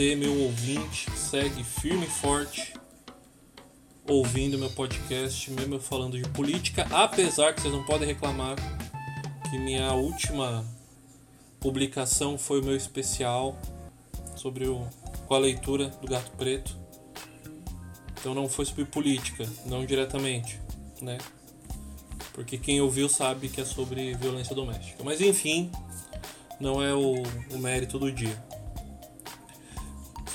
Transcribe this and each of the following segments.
você, meu ouvinte, segue firme e forte ouvindo meu podcast, mesmo eu falando de política, apesar que vocês não podem reclamar que minha última publicação foi o meu especial sobre o, com a leitura do Gato Preto. Então não foi sobre política, não diretamente, né? Porque quem ouviu sabe que é sobre violência doméstica. Mas enfim, não é o, o mérito do dia.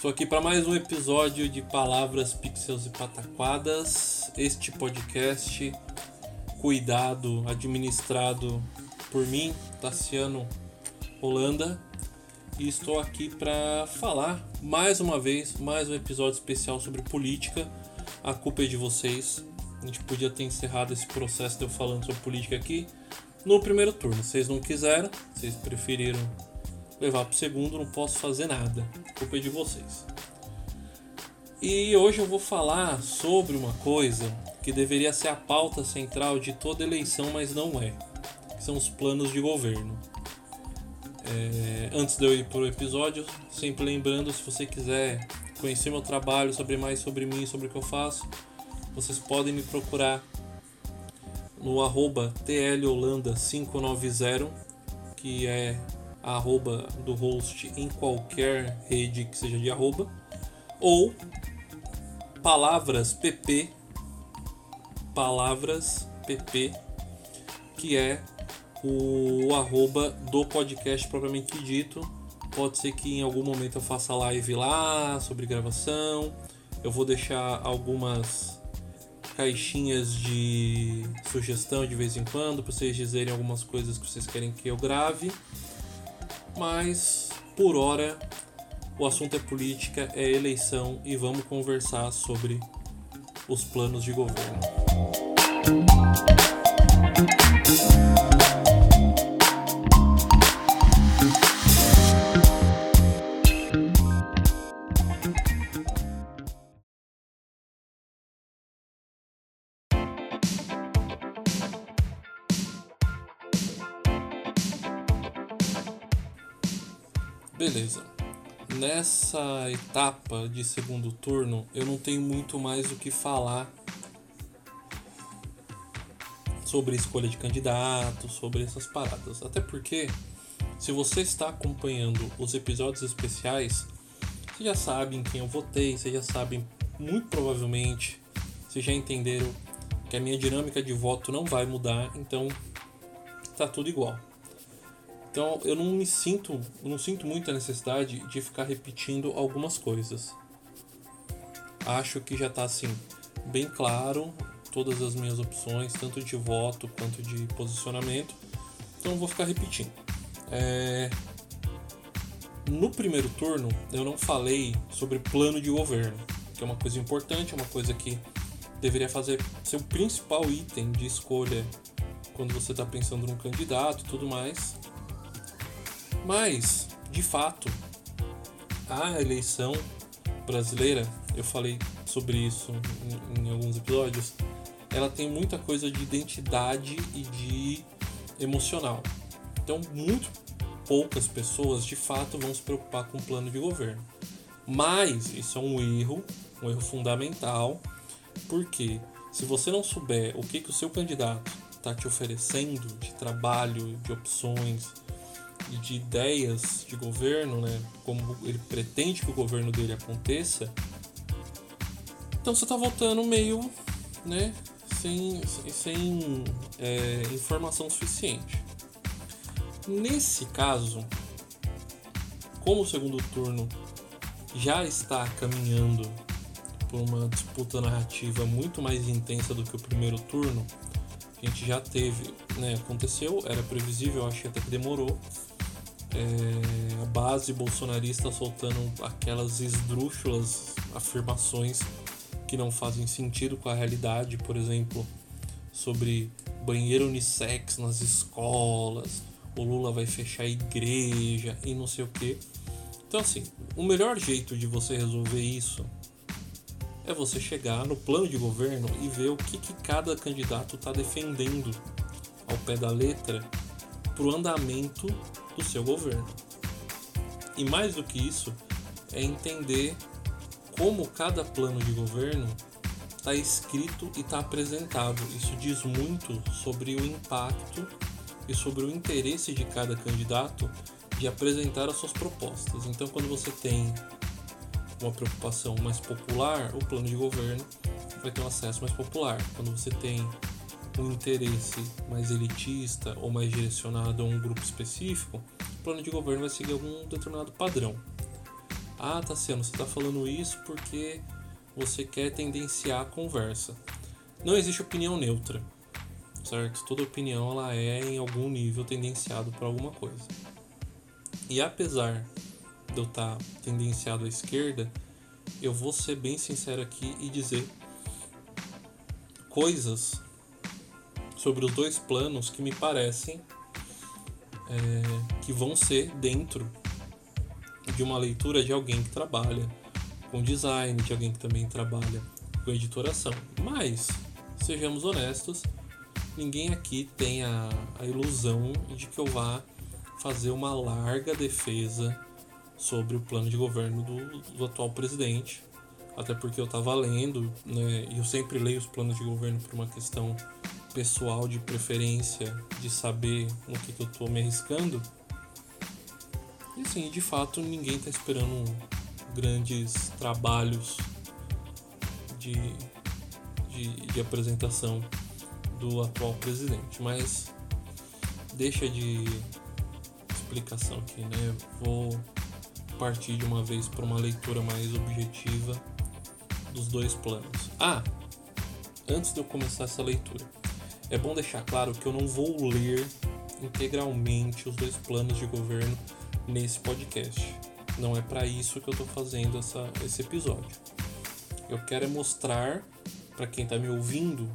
Estou aqui para mais um episódio de Palavras, Pixels e Pataquadas. Este podcast, cuidado, administrado por mim, Tassiano Holanda. E estou aqui para falar mais uma vez, mais um episódio especial sobre política. A culpa é de vocês. A gente podia ter encerrado esse processo de eu falando sobre política aqui no primeiro turno. Vocês não quiseram, vocês preferiram levar para o segundo, não posso fazer nada. Culpa é de vocês. E hoje eu vou falar sobre uma coisa que deveria ser a pauta central de toda eleição, mas não é. Que são os planos de governo. É, antes de eu ir para o episódio, sempre lembrando, se você quiser conhecer meu trabalho, saber mais sobre mim, sobre o que eu faço, vocês podem me procurar no arroba tlholanda590, que é arroba do host em qualquer rede que seja de arroba, ou palavras pp, palavras pp, que é o arroba do podcast propriamente dito. Pode ser que em algum momento eu faça live lá sobre gravação. Eu vou deixar algumas caixinhas de sugestão de vez em quando para vocês dizerem algumas coisas que vocês querem que eu grave. Mas por hora o assunto é política, é eleição e vamos conversar sobre os planos de governo. Beleza. Nessa etapa de segundo turno, eu não tenho muito mais o que falar sobre escolha de candidato, sobre essas paradas. Até porque, se você está acompanhando os episódios especiais, você já sabe em quem eu votei, você já sabem muito provavelmente, vocês já entenderam que a minha dinâmica de voto não vai mudar, então tá tudo igual. Então eu não me sinto, não sinto muita necessidade de ficar repetindo algumas coisas. Acho que já está assim bem claro todas as minhas opções, tanto de voto quanto de posicionamento. Então vou ficar repetindo. É... No primeiro turno eu não falei sobre plano de governo, que é uma coisa importante, é uma coisa que deveria fazer ser o principal item de escolha quando você está pensando num candidato e tudo mais. Mas, de fato, a eleição brasileira, eu falei sobre isso em, em, alguns episódios, ela tem muita coisa de identidade e de emocional. Então, muito poucas pessoas de fato vão se preocupar com o plano de governo. Mas isso é um erro, um erro fundamental, porque se você não souber o que, que o seu candidato está te oferecendo de trabalho, de opções, de ideias de governo, né, como ele pretende que o governo dele aconteça, então você está votando meio, né, sem, sem é, informação suficiente. Nesse caso, como o segundo turno já está caminhando por uma disputa narrativa muito mais intensa do que o primeiro turno, a gente já teve, né, aconteceu, era previsível, acho que até que demorou, é, a base bolsonarista soltando aquelas esdrúxulas afirmações que não fazem sentido com a realidade, por exemplo, sobre banheiro unissex nas escolas, o Lula vai fechar a igreja e não sei o que. Então, assim, o melhor jeito de você resolver isso é você chegar no plano de governo e ver o que, que cada candidato está defendendo ao pé da letra para o andamento do seu governo. E mais do que isso, é entender como cada plano de governo está escrito e está apresentado. Isso diz muito sobre o impacto e sobre o interesse de cada candidato de apresentar as suas propostas. Então, quando você tem uma preocupação mais popular, o plano de governo vai ter um acesso mais popular. Quando você tem um interesse mais elitista ou mais direcionado a um grupo específico, o plano de governo vai seguir algum determinado padrão. Ah, Tassiano, você está falando isso porque você quer tendenciar a conversa. Não existe opinião neutra, certo? Toda opinião ela é em algum nível tendenciado para alguma coisa. E apesar de eu estar tá tendenciado à esquerda, eu vou ser bem sincero aqui e dizer coisas sobre os dois planos que me parecem é, que vão ser dentro de uma leitura de alguém que trabalha com design, de alguém que também trabalha com editoração. Mas, sejamos honestos, ninguém aqui tem a, a ilusão de que eu vá fazer uma larga defesa sobre o plano de governo do, do atual presidente. Até porque eu estava lendo, né, e eu sempre leio os planos de governo por uma questão pessoal de preferência, de saber no que, que eu estou me arriscando. E assim, de fato, ninguém está esperando grandes trabalhos de, de, de, apresentação do atual presidente. Mas deixa de explicação aqui, né? Vou partir de uma vez para uma leitura mais objetiva dos dois planos. Ah, antes de eu começar essa leitura, é bom deixar claro que eu não vou ler integralmente os dois planos de governo nesse podcast. Não é para isso que eu estou fazendo essa, esse episódio. Eu quero é mostrar para quem está me ouvindo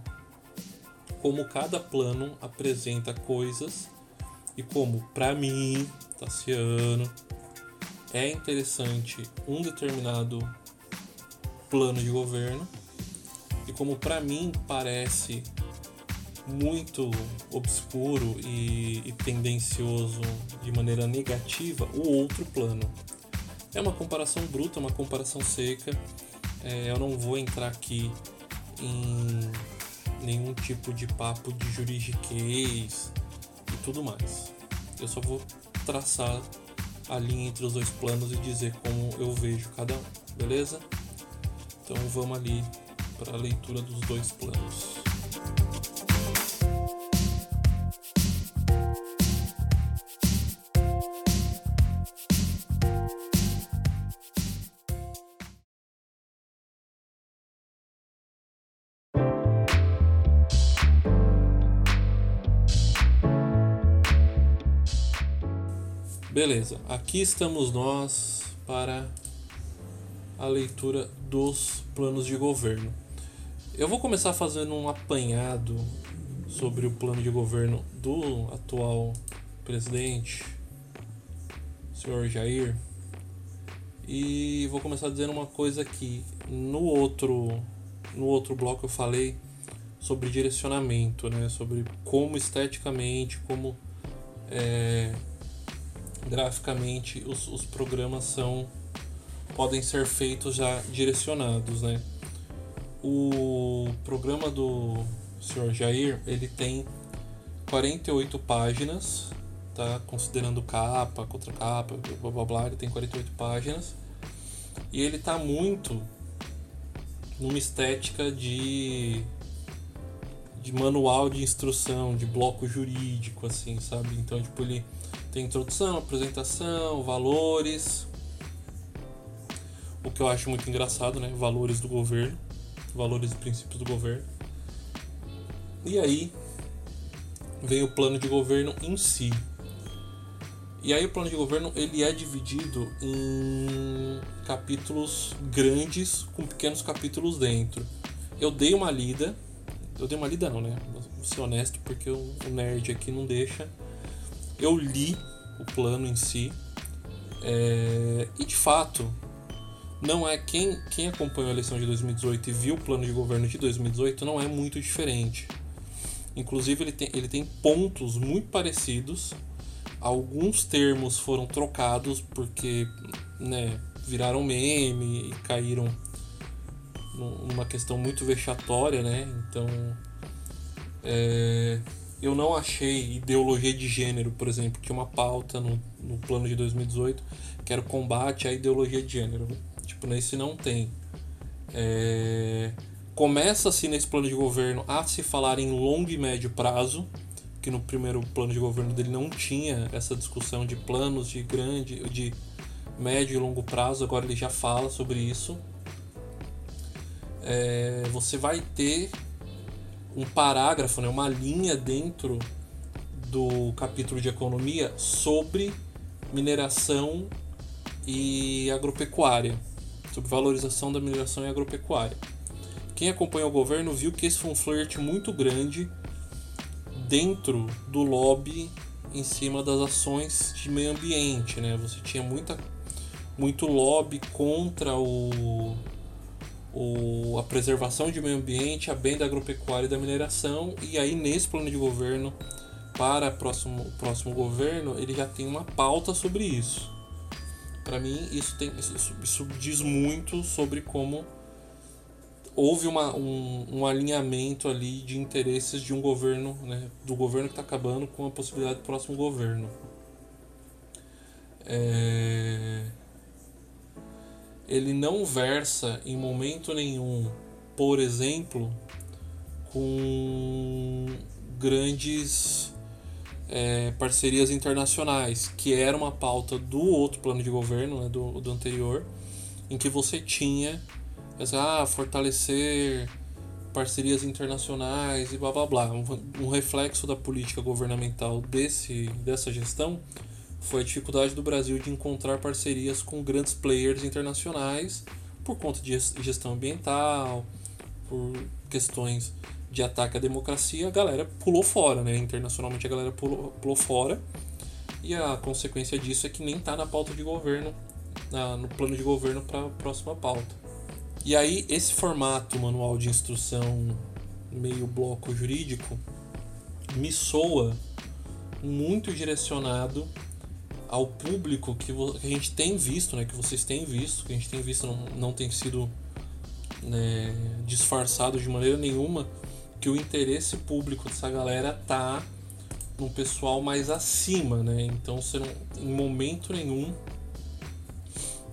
como cada plano apresenta coisas e como para mim, Tassiano, é interessante um determinado plano de governo e como para mim parece muito obscuro e, e, tendencioso de maneira negativa o outro plano. É uma comparação bruta, uma comparação seca. É, eu não vou entrar aqui em nenhum tipo de papo de juridiquês e tudo mais. Eu só vou traçar a linha entre os dois planos e dizer como eu vejo cada um, beleza? Então vamos ali para a leitura dos dois planos. Beleza, aqui estamos nós para a leitura dos planos de governo. Eu vou começar fazendo um apanhado sobre o plano de governo do atual presidente, senhor Jair. E vou começar dizendo uma coisa aqui. No outro, no outro bloco eu falei sobre direcionamento, né? Sobre como esteticamente, como é, graficamente os, os programas são podem ser feitos já direcionados, né? O programa do Sr. Jair, ele tem 48 páginas, tá? Considerando capa, contra capa, blá blá blá, ele tem 48 páginas. E ele tá muito numa estética de de manual de instrução, de bloco jurídico assim, sabe? Então, tipo, ele tem introdução, apresentação, valores. O que eu acho muito engraçado, né? Valores do governo, valores e princípios do governo. E aí vem o plano de governo em si. E aí o plano de governo ele é dividido em capítulos grandes com pequenos capítulos dentro. Eu dei uma lida, eu dei uma lida não, né? Vou ser honesto porque o nerd aqui não deixa eu li o plano em si é, e de fato não é quem, quem acompanhou a eleição de 2018 e viu o plano de governo de 2018 não é muito diferente. Inclusive ele tem, ele tem pontos muito parecidos. Alguns termos foram trocados porque né, viraram meme e caíram numa questão muito vexatória, né? Então, é, eu não achei ideologia de gênero, por exemplo, que uma pauta no, no plano de 2018, que era o combate à ideologia de gênero. Tipo, nesse não tem. É, Começa-se nesse plano de governo a se falar em longo e médio prazo, que no primeiro plano de governo dele não tinha essa discussão de planos de grande, de médio e longo prazo, agora ele já fala sobre isso. É, você vai ter um parágrafo, né, uma linha dentro do capítulo de economia sobre mineração e agropecuária, sobre valorização da mineração e agropecuária. Quem acompanha o governo viu que esse foi um flerte muito grande dentro do lobby em cima das ações de meio ambiente, né? Você tinha muita, muito lobby contra o, o, a preservação de meio ambiente, a bem da agropecuária e da mineração, e aí nesse plano de governo para o próximo, o próximo governo ele já tem uma pauta sobre isso. Para mim isso, tem, isso, isso diz muito sobre como houve uma, um, um, alinhamento ali de interesses de um governo, né, do governo que está acabando com a possibilidade do próximo governo. É... Ele não versa em momento nenhum, por exemplo, com grandes é, parcerias internacionais, que era uma pauta do outro plano de governo, né, do, do anterior, em que você tinha ah, fortalecer parcerias internacionais e blá blá blá. Um, um reflexo da política governamental desse, dessa gestão foi a dificuldade do Brasil de encontrar parcerias com grandes players internacionais por conta de gestão ambiental, por questões de ataque à democracia, a galera pulou fora, né? Internacionalmente a galera pulou, pulou fora. E a consequência disso é que nem está na pauta de governo, na, no plano de governo para a próxima pauta. E aí, esse formato manual de instrução meio bloco jurídico me soa muito direcionado ao público que, a gente tem visto, né, que vocês têm visto, que a gente tem visto não, não tem sido né, disfarçado de maneira nenhuma, que o interesse público dessa galera tá no pessoal mais acima, né? Então você não, em momento nenhum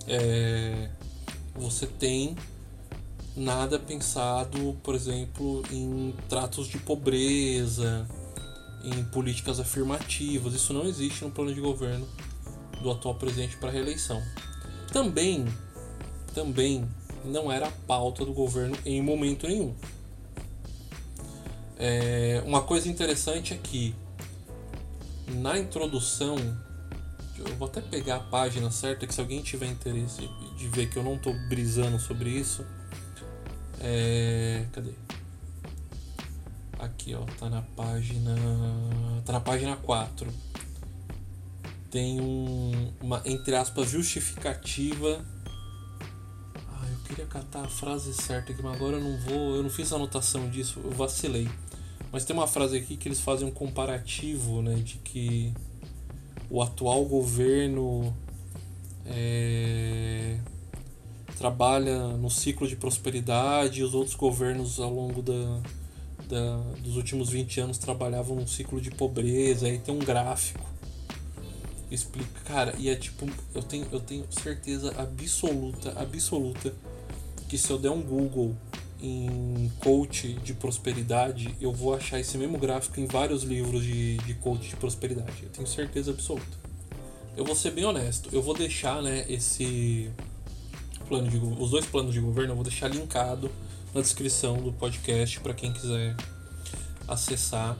é, você tem nada pensado, por exemplo, em tratos de pobreza, em políticas afirmativas. Isso não existe no plano de governo do atual presidente para reeleição. Também, também não era a pauta do governo em momento nenhum. É, uma coisa interessante é que na introdução, eu vou até pegar a página certa, que se alguém tiver interesse de ver que eu não estou brisando sobre isso, é, cadê? Aqui, ó, tá na página. Tá na página 4. Tem um, uma, entre aspas, justificativa. Ah, eu queria catar a frase certa aqui, mas agora eu não vou. Eu não fiz anotação disso, eu vacilei. Mas tem uma frase aqui que eles fazem um comparativo, né? De que o atual governo. É, trabalha no ciclo de prosperidade e os outros governos ao longo da, da, dos últimos 20 anos trabalhavam num ciclo de pobreza. Aí tem um gráfico. Explica, cara, e é tipo, eu tenho, eu tenho certeza absoluta, absoluta que se eu der um Google em coach de prosperidade, eu vou achar esse mesmo gráfico em vários livros de, de coach de prosperidade. Eu tenho certeza absoluta. Eu vou ser bem honesto, eu vou deixar né, esse, plano de, os dois planos de governo eu vou deixar linkado na descrição do podcast para quem quiser acessar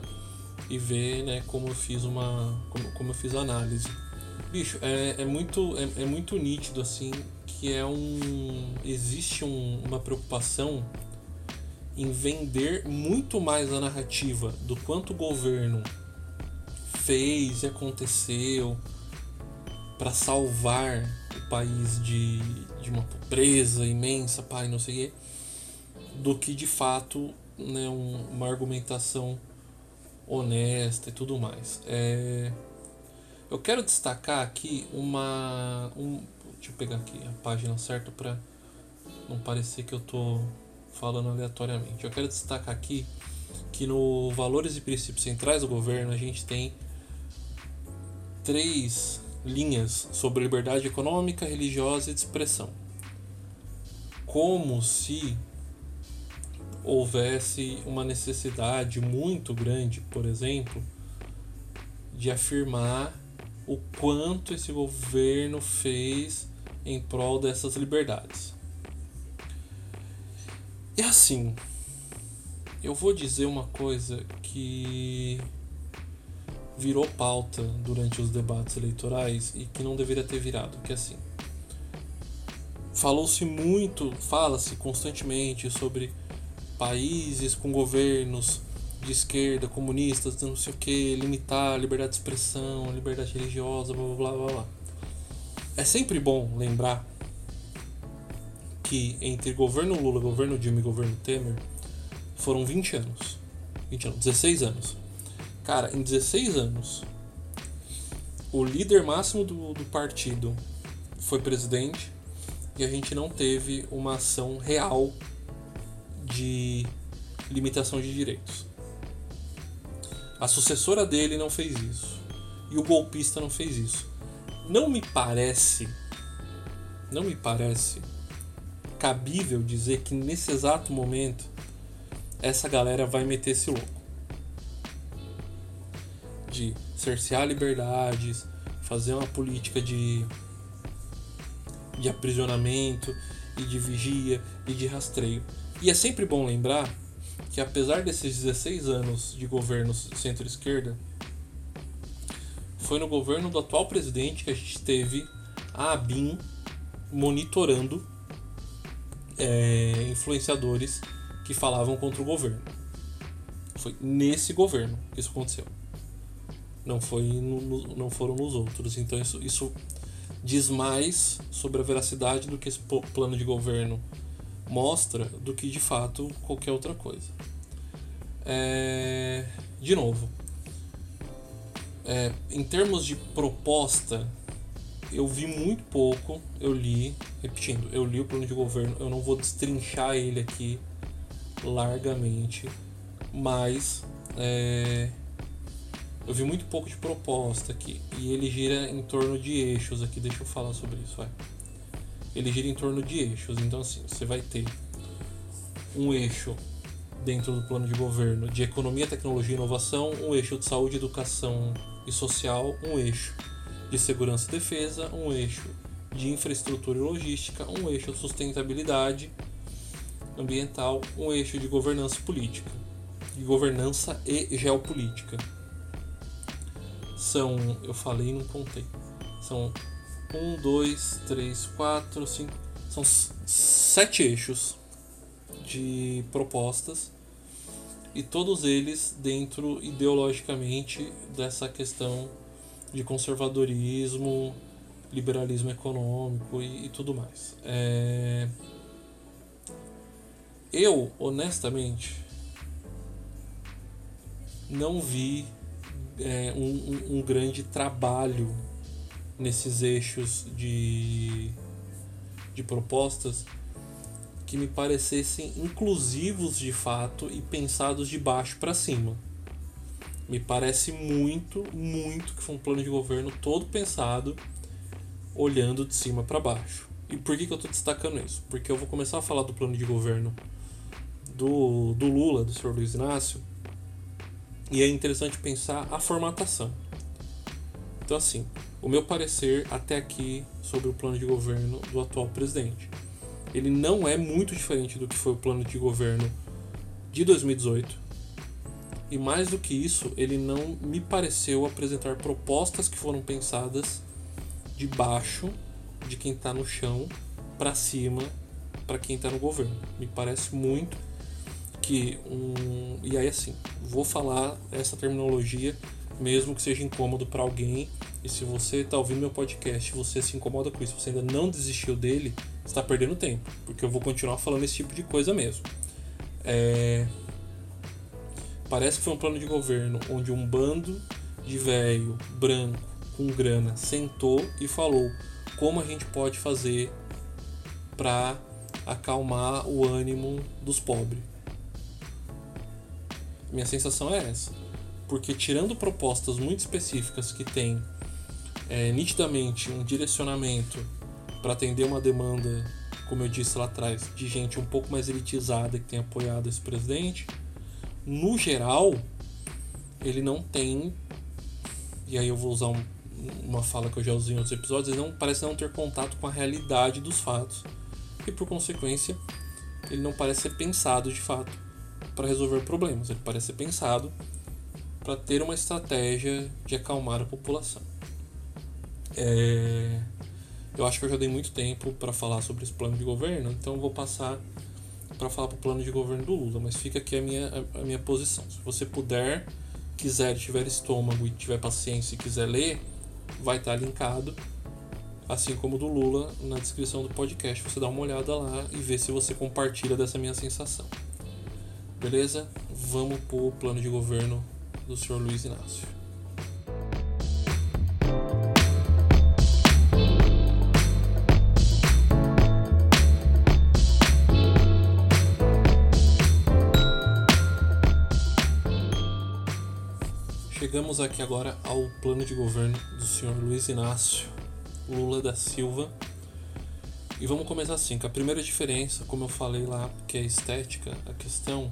e ver né, como eu fiz uma como, como eu fiz a análise. Bicho é, é muito é, é, muito nítido assim que é um existe um, uma preocupação em vender muito mais a narrativa do quanto o governo fez e aconteceu para salvar o país de, de uma pobreza imensa, pai, não sei o quê, do que de fato né, um, uma argumentação honesta e tudo mais. É, eu quero destacar aqui uma. Um, Deixa eu pegar aqui a página certa para não parecer que eu tô falando aleatoriamente. Eu quero destacar aqui que no Valores e Princípios Centrais do Governo a gente tem três linhas sobre liberdade econômica, religiosa e de expressão. Como se houvesse uma necessidade muito grande, por exemplo, de afirmar o quanto esse governo fez em prol dessas liberdades. E assim, eu vou dizer uma coisa que virou pauta durante os debates eleitorais e que não deveria ter virado, que é assim. Falou-se muito, fala-se constantemente sobre países com governos de esquerda, comunistas, não sei o que, limitar a liberdade de expressão, a liberdade religiosa, blá blá blá blá. É sempre bom lembrar que entre governo Lula, governo Dilma e governo Temer foram 20 anos. 20 anos, 16 anos. Cara, em 16 anos, o líder máximo do, do partido foi presidente e a gente não teve uma ação real de limitação de direitos. A sucessora dele não fez isso. E o golpista não fez isso. Não me parece. Não me parece cabível dizer que nesse exato momento essa galera vai meter esse louco. De cercear liberdades, fazer uma política de, de aprisionamento e de vigia e de rastreio. E é sempre bom lembrar que apesar desses 16 anos de governo centro-esquerda, foi no governo do atual presidente que a gente teve a ABIN monitorando é, influenciadores que falavam contra o governo. Foi nesse governo que isso aconteceu. Não, foi no, não foram nos outros. Então isso, isso diz mais sobre a veracidade do que esse plano de governo mostra do que de fato qualquer outra coisa. É... De novo, é, em termos de proposta, eu vi muito pouco, eu li, repetindo, eu li o plano de governo, eu não vou destrinchar ele aqui largamente, mas é, eu vi muito pouco de proposta aqui e ele gira em torno de eixos aqui, deixa eu falar sobre isso, vai ele gira em torno de eixos. Então, assim, você vai ter um eixo dentro do plano de governo de economia, tecnologia e inovação, um eixo de saúde, educação e social, um eixo de segurança e defesa, um eixo de infraestrutura e logística, um eixo de sustentabilidade ambiental, um eixo de governança política, de governança e geopolítica. São, eu falei e não contei, são um, dois, três, quatro, cinco. São sete eixos de propostas e todos eles dentro ideologicamente dessa questão de conservadorismo, liberalismo econômico e, e tudo mais. É... Eu, honestamente, não vi é, um, um, um grande trabalho nesses eixos de, de propostas que me parecessem inclusivos de fato e pensados de baixo para cima. Me parece muito, muito que foi um plano de governo todo pensado olhando de cima para baixo. E por que, que eu estou destacando isso? Porque eu vou começar a falar do plano de governo do, do Lula, do senhor Luiz Inácio, e é interessante pensar a formatação. Então, assim, o meu parecer até aqui sobre o plano de governo do atual presidente. Ele não é muito diferente do que foi o plano de governo de 2018. E mais do que isso, ele não me pareceu apresentar propostas que foram pensadas de baixo de quem está no chão para cima para quem está no governo. Me parece muito que um e aí assim, vou falar essa terminologia mesmo que seja incômodo para alguém. E se você está ouvindo meu podcast, você se incomoda com isso, você ainda não desistiu dele, está perdendo tempo, porque eu vou continuar falando esse tipo de coisa mesmo. É... Parece que foi um plano de governo onde um bando de velho branco com grana sentou e falou como a gente pode fazer para acalmar o ânimo dos pobres. Minha sensação é essa. Porque tirando propostas muito específicas que têm é, nitidamente um direcionamento para atender uma demanda, como eu disse lá atrás, de gente um pouco mais elitizada que tem apoiado esse presidente, no geral, ele não tem. E aí eu vou usar um, uma fala que eu já usei em outros episódios, ele não parece não ter contato com a realidade dos fatos. E por consequência, ele não parece ser pensado de fato para resolver problemas. Ele parece ser pensado para ter uma estratégia de acalmar a população. É... Eu acho que eu já dei muito tempo para falar sobre esse plano de governo, então vou passar para falar para o plano de governo do Lula, mas fica aqui a minha, a minha posição. Se você puder, quiser, tiver estômago e tiver paciência e quiser ler, vai estar tá linkado, assim como do Lula, na descrição do podcast. Você dá uma olhada lá e vê se você compartilha dessa minha sensação. Beleza? Vamos para o plano de governo do senhor Luiz Inácio. Chegamos aqui agora ao plano de governo do senhor Luiz Inácio Lula da Silva. E vamos começar assim, com a primeira diferença, como eu falei lá, que é estética, a questão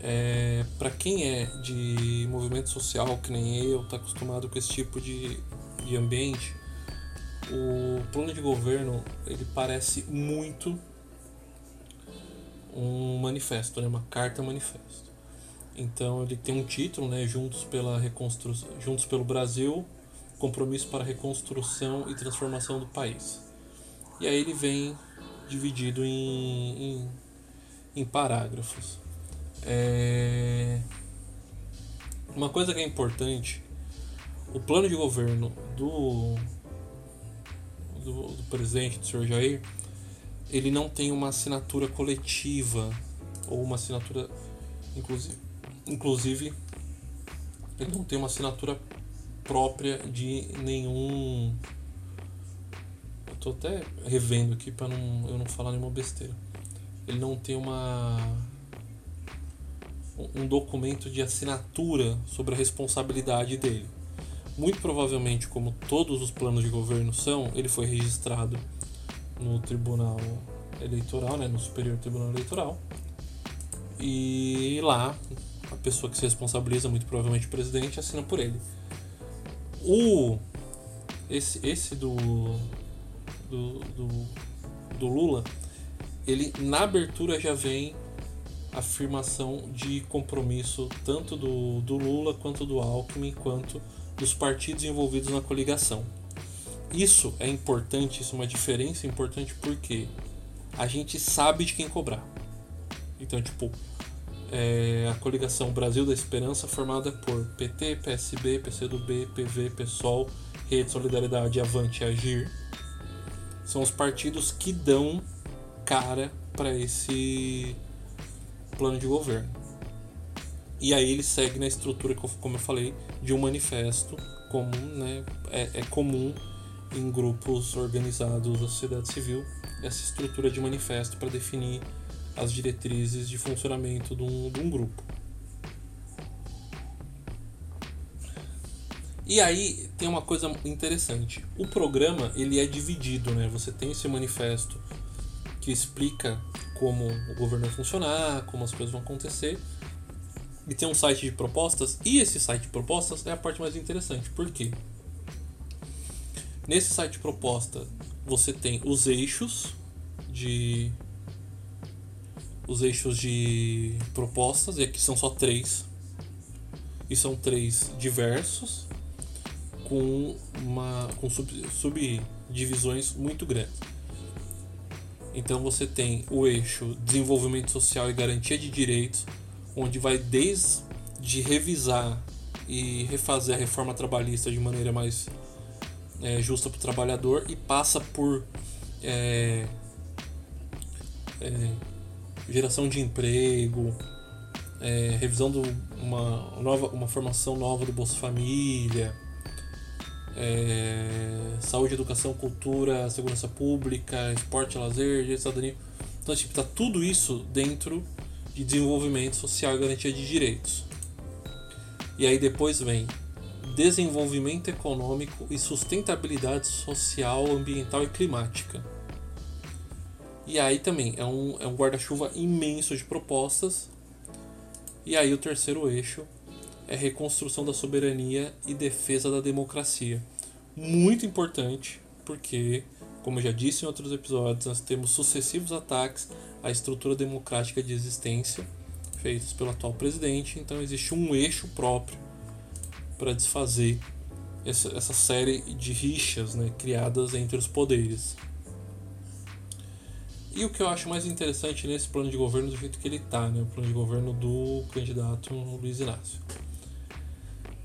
é, para quem é de movimento social, que nem eu, está acostumado com esse tipo de, de ambiente, o plano de governo ele parece muito um manifesto, né? uma carta manifesto. Então ele tem um título, né? Juntos pela reconstrução, Juntos pelo Brasil, compromisso para a reconstrução e transformação do país. E aí ele vem dividido em, em, em parágrafos. É... Uma coisa que é importante, o plano de governo do, do, do presidente, do senhor Jair, ele não tem uma assinatura coletiva ou uma assinatura, inclusive, inclusive ele não tem uma assinatura própria de nenhum. Eu tô até revendo aqui para não, eu não falar nenhuma besteira. Ele não tem uma um documento de assinatura sobre a responsabilidade dele. Muito provavelmente, como todos os planos de governo são, ele foi registrado no Tribunal Eleitoral, né, no Superior Tribunal Eleitoral. E lá, a pessoa que se responsabiliza, muito provavelmente o presidente, assina por ele. O esse, esse do, do, do, do Lula, ele na abertura já vem afirmação de compromisso tanto do, do Lula quanto do Alckmin, quanto dos partidos envolvidos na coligação. Isso é importante, isso é uma diferença importante porque a gente sabe de quem cobrar. Então, tipo, é a coligação Brasil da Esperança, formada por PT, PSB, PCdoB, PV, PSOL, Rede Solidariedade, Avante e Agir, são os partidos que dão cara para esse plano de governo. E aí ele segue na estrutura, como eu falei, de um manifesto comum, né? É, é comum em grupos organizados da sociedade civil essa estrutura de manifesto para definir as diretrizes de funcionamento de um, de um grupo. E aí tem uma coisa interessante. O programa ele é dividido, né? Você tem esse manifesto que explica como o governo vai funcionar, como as coisas vão acontecer. E tem um site de propostas, e esse site de propostas é a parte mais interessante. Por quê? Nesse site de proposta você tem os eixos de os eixos de propostas, e aqui são só três. E são três diversos com uma com sub, subdivisões muito grandes. Então você tem o eixo desenvolvimento social e garantia de direitos, onde vai desde revisar e refazer a reforma trabalhista de maneira mais é, justa para o trabalhador e passa por é, é, geração de emprego, é, revisão de uma, nova, uma formação nova do Bolsa Família, é, saúde, educação, cultura, segurança pública, esporte, lazer, cidadania. Então, tipo, tá tudo isso dentro de desenvolvimento social e garantia de direitos. E aí depois vem desenvolvimento econômico e sustentabilidade social, ambiental e climática. E aí também é um, é um guarda-chuva imenso de propostas. E aí o terceiro eixo é reconstrução da soberania e defesa da democracia. Muito importante, porque, como eu já disse em outros episódios, nós temos sucessivos ataques à estrutura democrática de existência feitos pelo atual presidente, então existe um eixo próprio para desfazer essa, essa série de rixas né, criadas entre os poderes. E o que eu acho mais interessante nesse plano de governo do jeito que ele está, né, o plano de governo do candidato Luiz Inácio.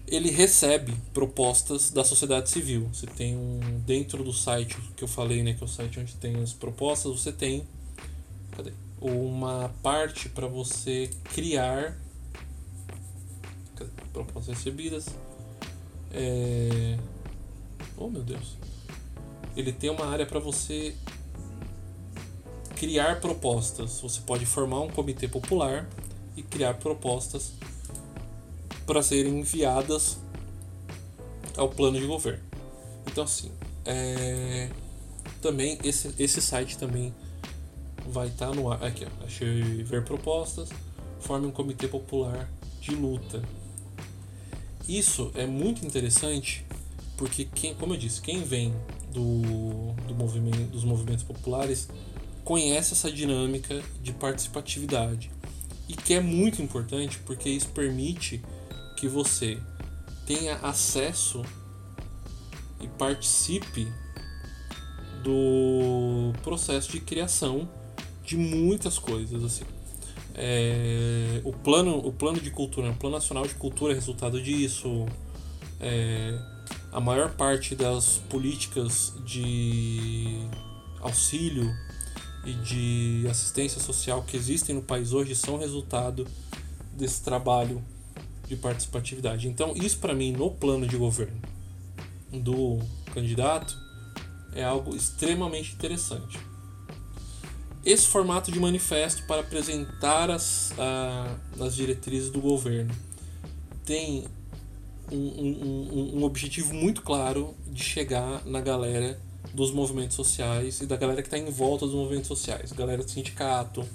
Ele recebe propostas da sociedade civil. Você tem um dentro do site que eu falei, né, que é o site onde tem as propostas, você tem cadê? uma parte para você criar cadê? propostas recebidas é... Oh meu Deus. Ele tem uma área para você criar propostas. Você pode formar um comitê popular e criar propostas para serem enviadas ao plano de governo. Então assim, é... também esse, esse site também vai estar tá no ar. Aqui, ó. Achei ver propostas. Forme um comitê popular de luta isso é muito interessante porque quem, como eu disse, quem vem do, do movimento, dos movimentos populares conhece essa dinâmica de participatividade e que é muito importante porque isso permite que você tenha acesso e participe do processo de criação de muitas coisas assim é, o, plano, o plano de cultura, o plano nacional de cultura é resultado disso. É, a maior parte das políticas de auxílio e de assistência social que existem no país hoje são resultado desse trabalho de participatividade. Então, isso para mim, no plano de governo do candidato, é algo extremamente interessante esse formato de manifesto para apresentar as, as diretrizes do governo tem um, um, um, objetivo muito claro de chegar na galera dos movimentos sociais e da galera que está em volta dos movimentos sociais, galera de sindicato,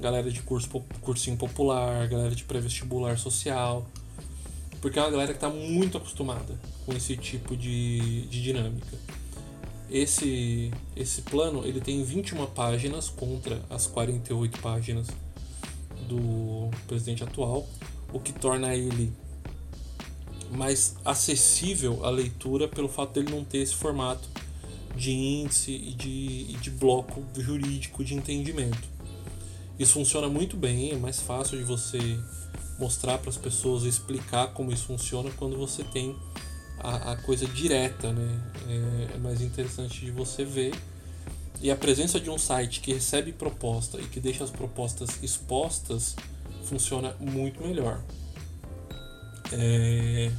galera de curso, cursinho popular, galera de pré-vestibular social, porque é uma galera que está muito acostumada com esse tipo de, de dinâmica. Esse, esse plano ele tem 21 páginas contra as 48 páginas do presidente atual, o que torna ele mais acessível à leitura pelo fato dele não ter esse formato de índice e de, e de bloco jurídico de entendimento. Isso funciona muito bem, é mais fácil de você mostrar para as pessoas, explicar como isso funciona quando você tem a, a coisa direta, né? É, é, mais interessante de você ver. E a presença de um site que recebe proposta e que deixa as propostas expostas funciona muito melhor. É...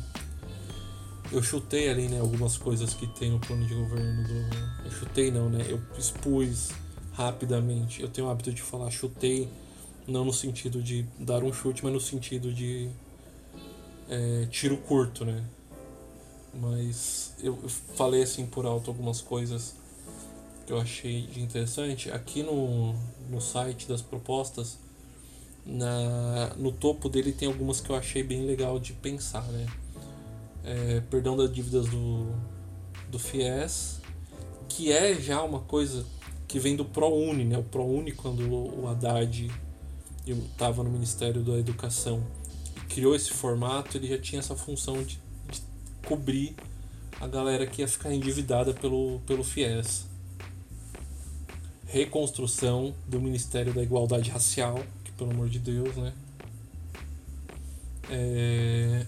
Eu chutei ali né, algumas coisas que tem no plano de governo do. Eu chutei não, né? Eu expus rapidamente. Eu tenho o hábito de falar chutei, não no sentido de dar um chute, mas no sentido de é, tiro curto, né? mas eu falei assim por alto algumas coisas que eu achei interessante. Aqui no, no site das propostas, na, no topo dele tem algumas que eu achei bem legal de pensar, né? É, perdão das dívidas do, do FIES, que é já uma coisa que vem do ProUni, né? O ProUni, quando o Haddad estava no Ministério da Educação e criou esse formato, ele já tinha essa função de cobrir a galera que ia ficar endividada pelo, pelo FIES. Reconstrução do Ministério da Igualdade Racial, que pelo amor de Deus, né? É...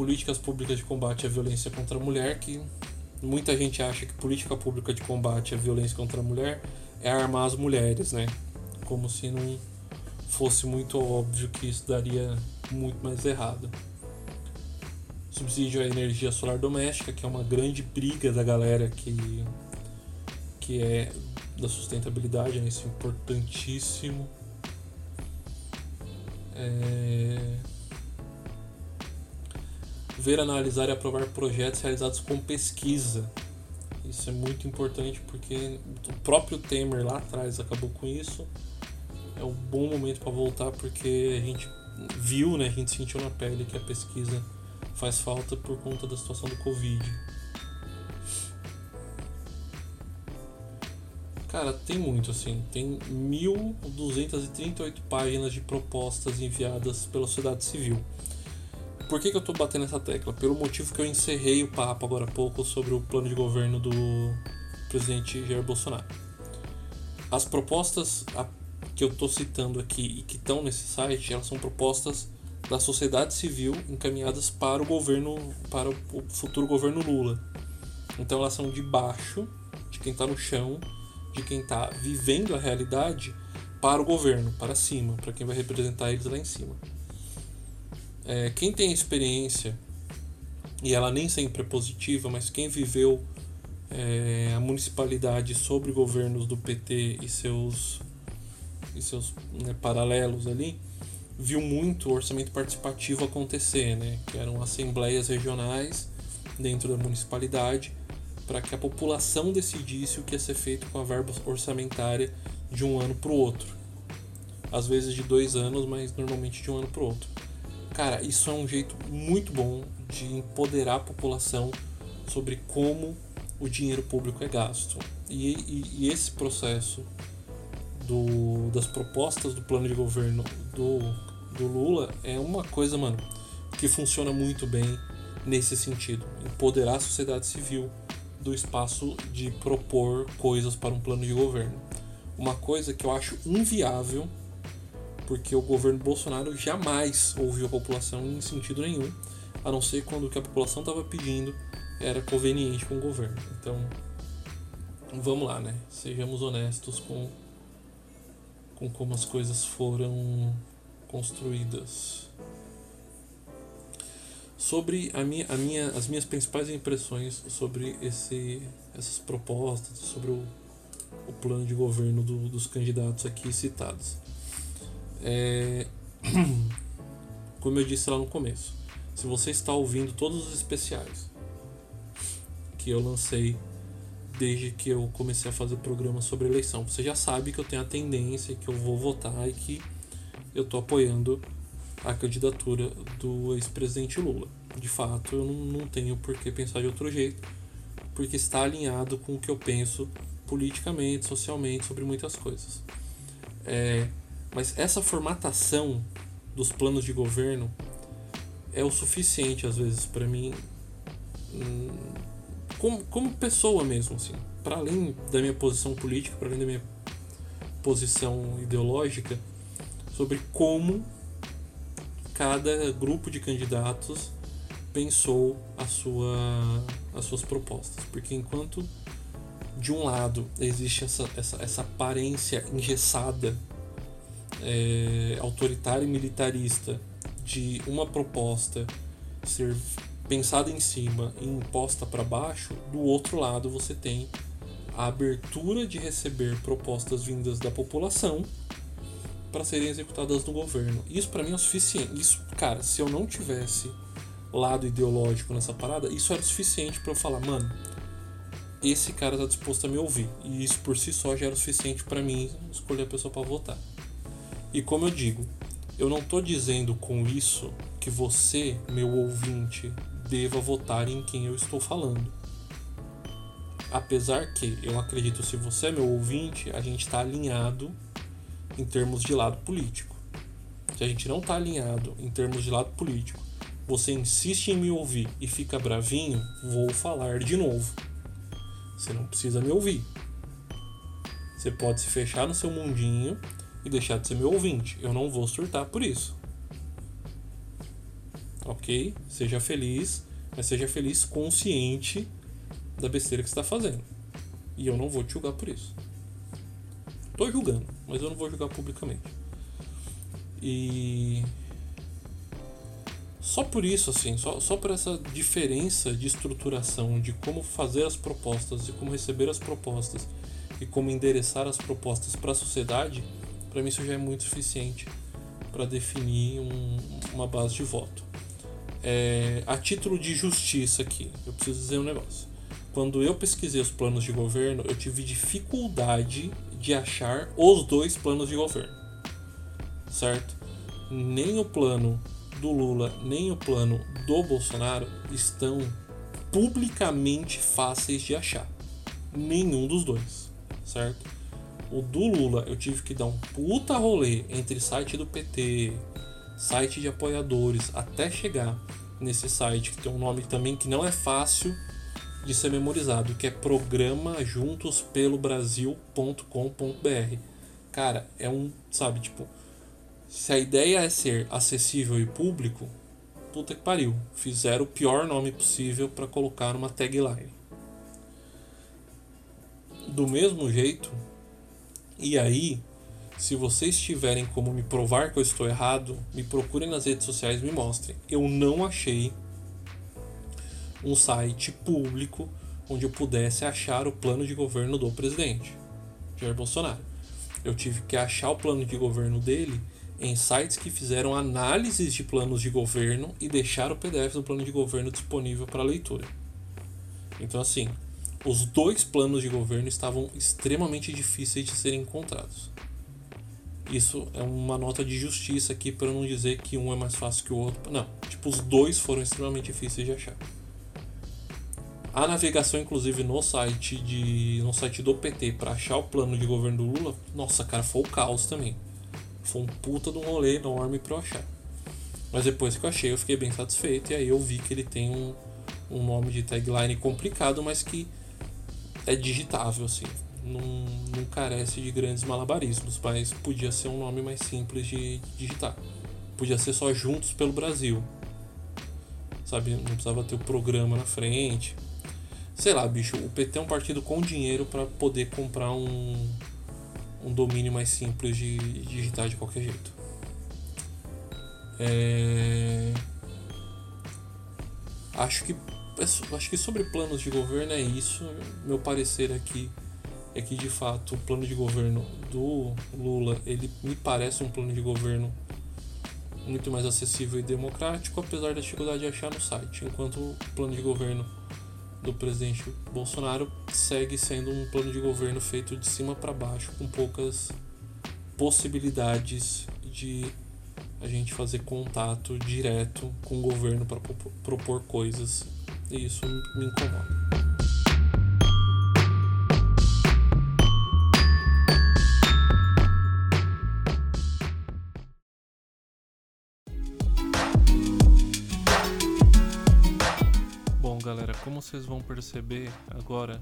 Políticas públicas de combate à violência contra a mulher, que muita gente acha que política pública de combate à violência contra a mulher é armar as mulheres, né? Como se não fosse muito óbvio que isso daria muito mais errado. subsídio à energia solar doméstica, que é uma grande briga da galera que, que é da sustentabilidade, né? isso é importantíssimo. É... Ver, analisar e aprovar projetos realizados com pesquisa. Isso é muito importante porque o próprio Temer lá atrás acabou com isso. É um bom momento para voltar porque a gente viu, né, a gente sentiu na pele que a pesquisa faz falta por conta da situação do Covid. Cara, tem muito assim. Tem 1.238 páginas de propostas enviadas pela sociedade civil. Por que, que eu tô batendo essa tecla? Pelo motivo que eu encerrei o papo agora há pouco sobre o plano de governo do presidente Jair Bolsonaro. As propostas que eu tô citando aqui e que estão nesse site, elas são propostas da sociedade civil encaminhadas para o governo, para o futuro governo Lula. Então elas são de baixo, de quem está no chão, de quem está vivendo a realidade, para o governo, para cima, para quem vai representar eles lá em cima. É, quem tem experiência, e ela nem sempre é positiva, mas quem viveu é, a municipalidade sobre governos do PT e seus, e seus né, paralelos ali, viu muito o orçamento participativo acontecer, né? que eram assembleias regionais dentro da municipalidade para que a população decidisse o que ia ser feito com a verba orçamentária de um ano para o outro. Às vezes de dois anos, mas normalmente de um ano para o outro. Cara, isso é um jeito muito bom de empoderar a população sobre como o dinheiro público é gasto. E, e, e esse processo do, das propostas do plano de governo do do Lula é uma coisa, mano, que funciona muito bem nesse sentido. Empoderar a sociedade civil do espaço de propor coisas para um plano de governo. Uma coisa que eu acho inviável, porque o governo Bolsonaro jamais ouviu a população em sentido nenhum, a não ser quando o que a população estava pedindo era conveniente com o governo. Então, vamos lá, né? Sejamos honestos com, com como as coisas foram construídas. Sobre a minha, a minha, as minhas principais impressões sobre esse, essas propostas, sobre o, o plano de governo do, dos candidatos aqui citados. É, como eu disse lá no começo, se você está ouvindo todos os especiais que eu lancei desde que eu comecei a fazer programas sobre eleição, você já sabe que eu tenho a tendência que eu vou votar e que eu estou apoiando a candidatura do ex-presidente Lula. De fato, eu não tenho por que pensar de outro jeito, porque está alinhado com o que eu penso politicamente, socialmente, sobre muitas coisas. É, mas essa formatação dos planos de governo é o suficiente, às vezes, para mim, hum, como, como pessoa mesmo, assim, para além da minha posição política, para além da minha posição ideológica, sobre como cada grupo de candidatos pensou a sua, as suas propostas. Porque enquanto de um lado existe essa, essa, essa aparência engessada, é, autoritária e militarista de uma proposta ser pensada em cima e imposta para baixo, do outro lado você tem a abertura de receber propostas vindas da população para serem executadas no governo. Isso para mim é o suficiente. Isso, cara, se eu não tivesse lado ideológico nessa parada, isso era o suficiente para eu falar, mano, esse cara tá disposto a me ouvir. E isso por si só já era o suficiente para mim escolher a pessoa para votar. E como eu digo, eu não tô dizendo com isso que você, meu ouvinte, deva votar em quem eu estou falando. Apesar que eu acredito, se você é meu ouvinte, a gente está alinhado em termos de lado político. Se a gente não está alinhado em termos de lado político, você insiste em me ouvir e fica bravinho, vou falar de novo. Você não precisa me ouvir. Você pode se fechar no seu mundinho e deixar de ser meu ouvinte. Eu não vou surtar por isso. Ok? Seja feliz, mas seja feliz consciente da besteira que está fazendo. E eu não vou te julgar por isso. Tô julgando, mas eu não vou julgar publicamente. E Só por isso, assim, só, só por essa diferença de estruturação, de como fazer as propostas, de como receber as propostas e como endereçar as propostas para a sociedade, para mim isso já é muito suficiente para definir um, uma base de voto. É, a título de justiça aqui, eu preciso dizer um negócio. Quando eu pesquisei os planos de governo, eu tive dificuldade de achar os dois planos de governo, certo? Nem o plano do Lula nem o plano do Bolsonaro estão publicamente fáceis de achar. Nenhum dos dois, certo? O do Lula eu tive que dar um puta rolê entre site do PT, site de apoiadores, até chegar nesse site que tem um nome também que não é fácil de ser memorizado, que é programa juntos pelo Brasil.com.br. Cara, é um, sabe, tipo, se a ideia é ser acessível e público, puta que pariu. Fizeram o pior nome possível para colocar numa tagline. Do mesmo jeito, e aí, se vocês tiverem como me provar que eu estou errado, me procurem nas redes sociais me mostrem. Eu não achei um site público onde eu pudesse achar o plano de governo do presidente Jair Bolsonaro. Eu tive que achar o plano de governo dele em sites que fizeram análises de planos de governo e deixaram o PDF do plano de governo disponível para leitura. Então, assim, os dois planos de governo estavam extremamente difíceis de serem encontrados. Isso é uma nota de justiça aqui para não dizer que um é mais fácil que o outro. Não, tipo, os dois foram extremamente difíceis de achar. A navegação, inclusive, no site de no site do PT para achar o plano de governo do Lula, nossa, cara, foi o caos também. Foi um puta de um rolê enorme pra eu achar. Mas depois que eu achei, eu fiquei bem satisfeito. E aí eu vi que ele tem um, um nome de tagline complicado, mas que é digitável, assim. Não, não carece de grandes malabarismos, mas podia ser um nome mais simples de digitar. Podia ser só Juntos pelo Brasil. Sabe? Não precisava ter o programa na frente. Sei lá, bicho, o PT é um partido com dinheiro para poder comprar um, um domínio mais simples de, digitar de qualquer jeito. É... Acho que acho que sobre planos de governo é isso. Meu parecer aqui é que de fato o plano de governo do Lula ele me parece um plano de governo muito mais acessível e democrático, apesar da dificuldade de achar no site, enquanto o plano de governo do presidente Bolsonaro segue sendo um plano de governo feito de cima para baixo, com poucas possibilidades de a gente fazer contato direto com o governo para propor coisas. E isso me incomoda. como vocês vão perceber agora,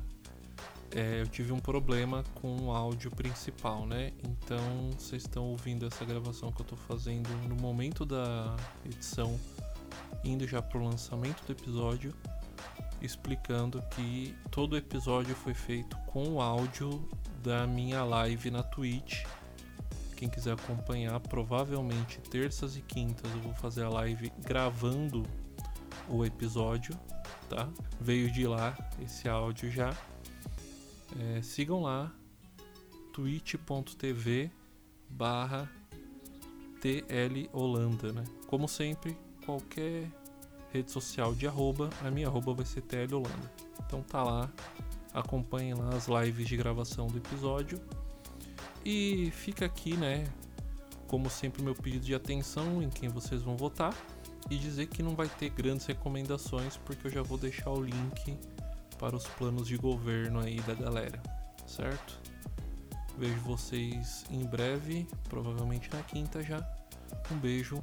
é, eu tive um problema com o áudio principal, né? Então vocês estão ouvindo essa gravação que eu estou fazendo no momento da edição, indo já pro lançamento do episódio, explicando que todo o episódio foi feito com o áudio da minha live na Twitch. Quem quiser acompanhar, provavelmente terças e quintas eu vou fazer a live gravando o episódio tá? Veio de lá esse áudio já. É, sigam lá twitch.tv barra TL Holanda, né? Como sempre, qualquer rede social de arroba, a minha arroba vai ser TL Holanda. Então tá lá, acompanhem lá as lives de gravação do episódio. E fica aqui, né? Como sempre, meu pedido de atenção em quem vocês vão votar e dizer que não vai ter grandes recomendações porque eu já vou deixar o link para os planos de governo aí da galera, certo? Vejo vocês em breve, provavelmente na quinta já. Um beijo